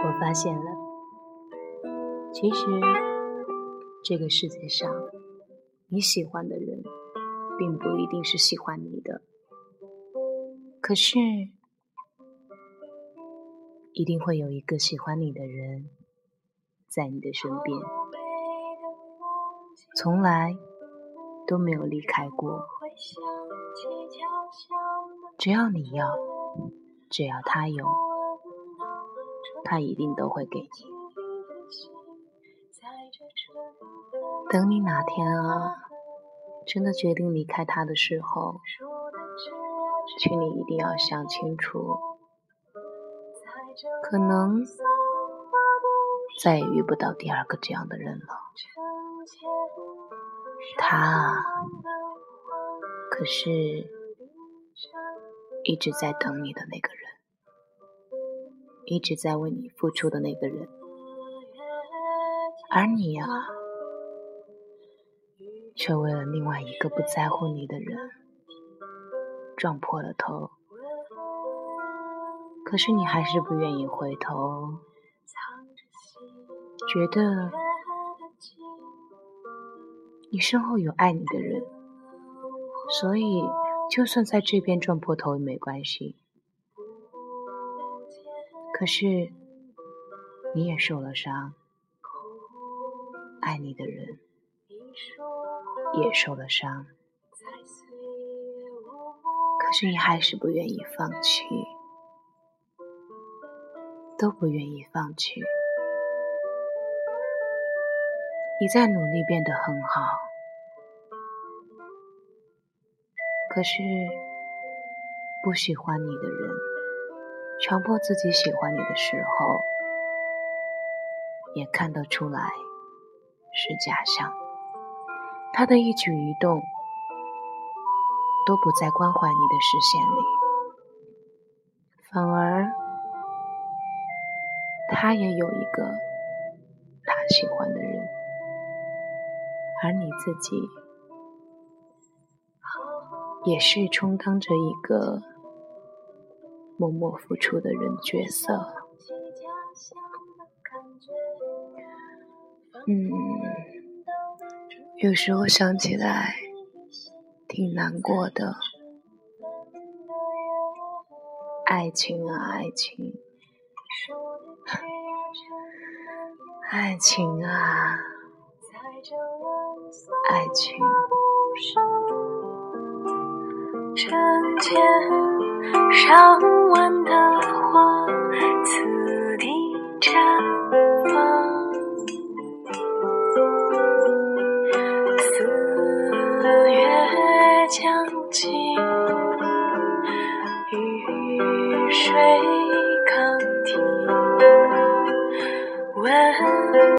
我发现了，其实这个世界上，你喜欢的人，并不一定是喜欢你的，可是，一定会有一个喜欢你的人，在你的身边，从来都没有离开过。只要你要，只要他有。他一定都会给你。等你哪天啊，真的决定离开他的时候，请你一定要想清楚，可能再也遇不到第二个这样的人了。他，可是一直在等你的那个人。一直在为你付出的那个人，而你呀，却为了另外一个不在乎你的人撞破了头。可是你还是不愿意回头，觉得你身后有爱你的人，所以就算在这边撞破头也没关系。可是，你也受了伤，爱你的人也受了伤，可是你还是不愿意放弃，都不愿意放弃。你在努力变得很好，可是不喜欢你的人。强迫自己喜欢你的时候，也看得出来是假象。他的一举一动都不在关怀你的视线里，反而他也有一个他喜欢的人，而你自己也是充当着一个。默默付出的人角色，嗯，有时候想起来挺难过的。爱情啊，爱情，爱情啊，爱情。成天上万的花，此地绽放。四月将近，雨水。